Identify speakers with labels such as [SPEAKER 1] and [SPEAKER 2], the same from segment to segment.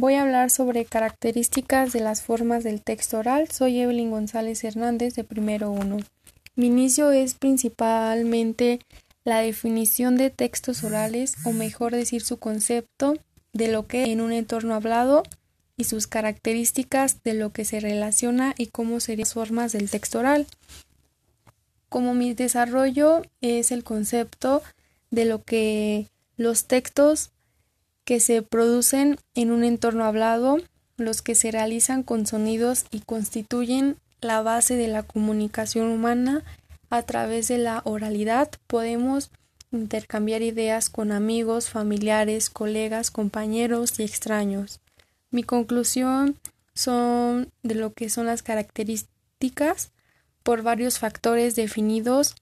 [SPEAKER 1] Voy a hablar sobre características de las formas del texto oral. Soy Evelyn González Hernández de Primero 1. Mi inicio es principalmente la definición de textos orales, o mejor decir su concepto de lo que en un entorno hablado y sus características de lo que se relaciona y cómo serían las formas del texto oral. Como mi desarrollo es el concepto de lo que los textos que se producen en un entorno hablado, los que se realizan con sonidos y constituyen la base de la comunicación humana a través de la oralidad, podemos intercambiar ideas con amigos, familiares, colegas, compañeros y extraños. Mi conclusión son de lo que son las características por varios factores definidos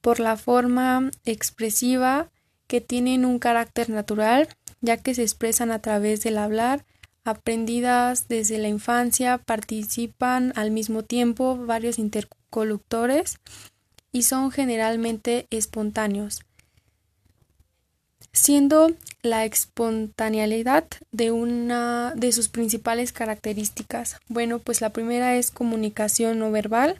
[SPEAKER 1] por la forma expresiva que tienen un carácter natural, ya que se expresan a través del hablar, aprendidas desde la infancia, participan al mismo tiempo varios intercolutores y son generalmente espontáneos, siendo la espontaneidad de una de sus principales características. Bueno, pues la primera es comunicación no verbal.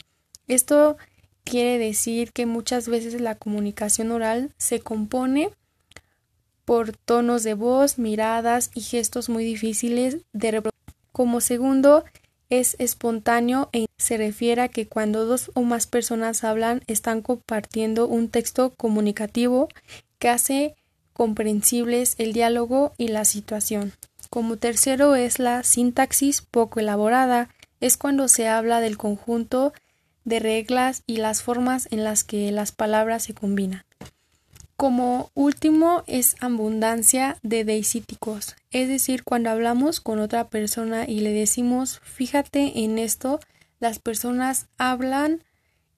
[SPEAKER 1] Esto quiere decir que muchas veces la comunicación oral se compone por tonos de voz, miradas y gestos muy difíciles de reproducir. Como segundo, es espontáneo e se refiere a que cuando dos o más personas hablan están compartiendo un texto comunicativo que hace comprensibles el diálogo y la situación. Como tercero es la sintaxis poco elaborada, es cuando se habla del conjunto de reglas y las formas en las que las palabras se combinan. Como último es abundancia de deicíticos, es decir, cuando hablamos con otra persona y le decimos fíjate en esto, las personas hablan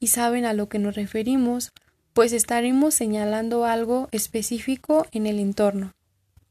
[SPEAKER 1] y saben a lo que nos referimos, pues estaremos señalando algo específico en el entorno.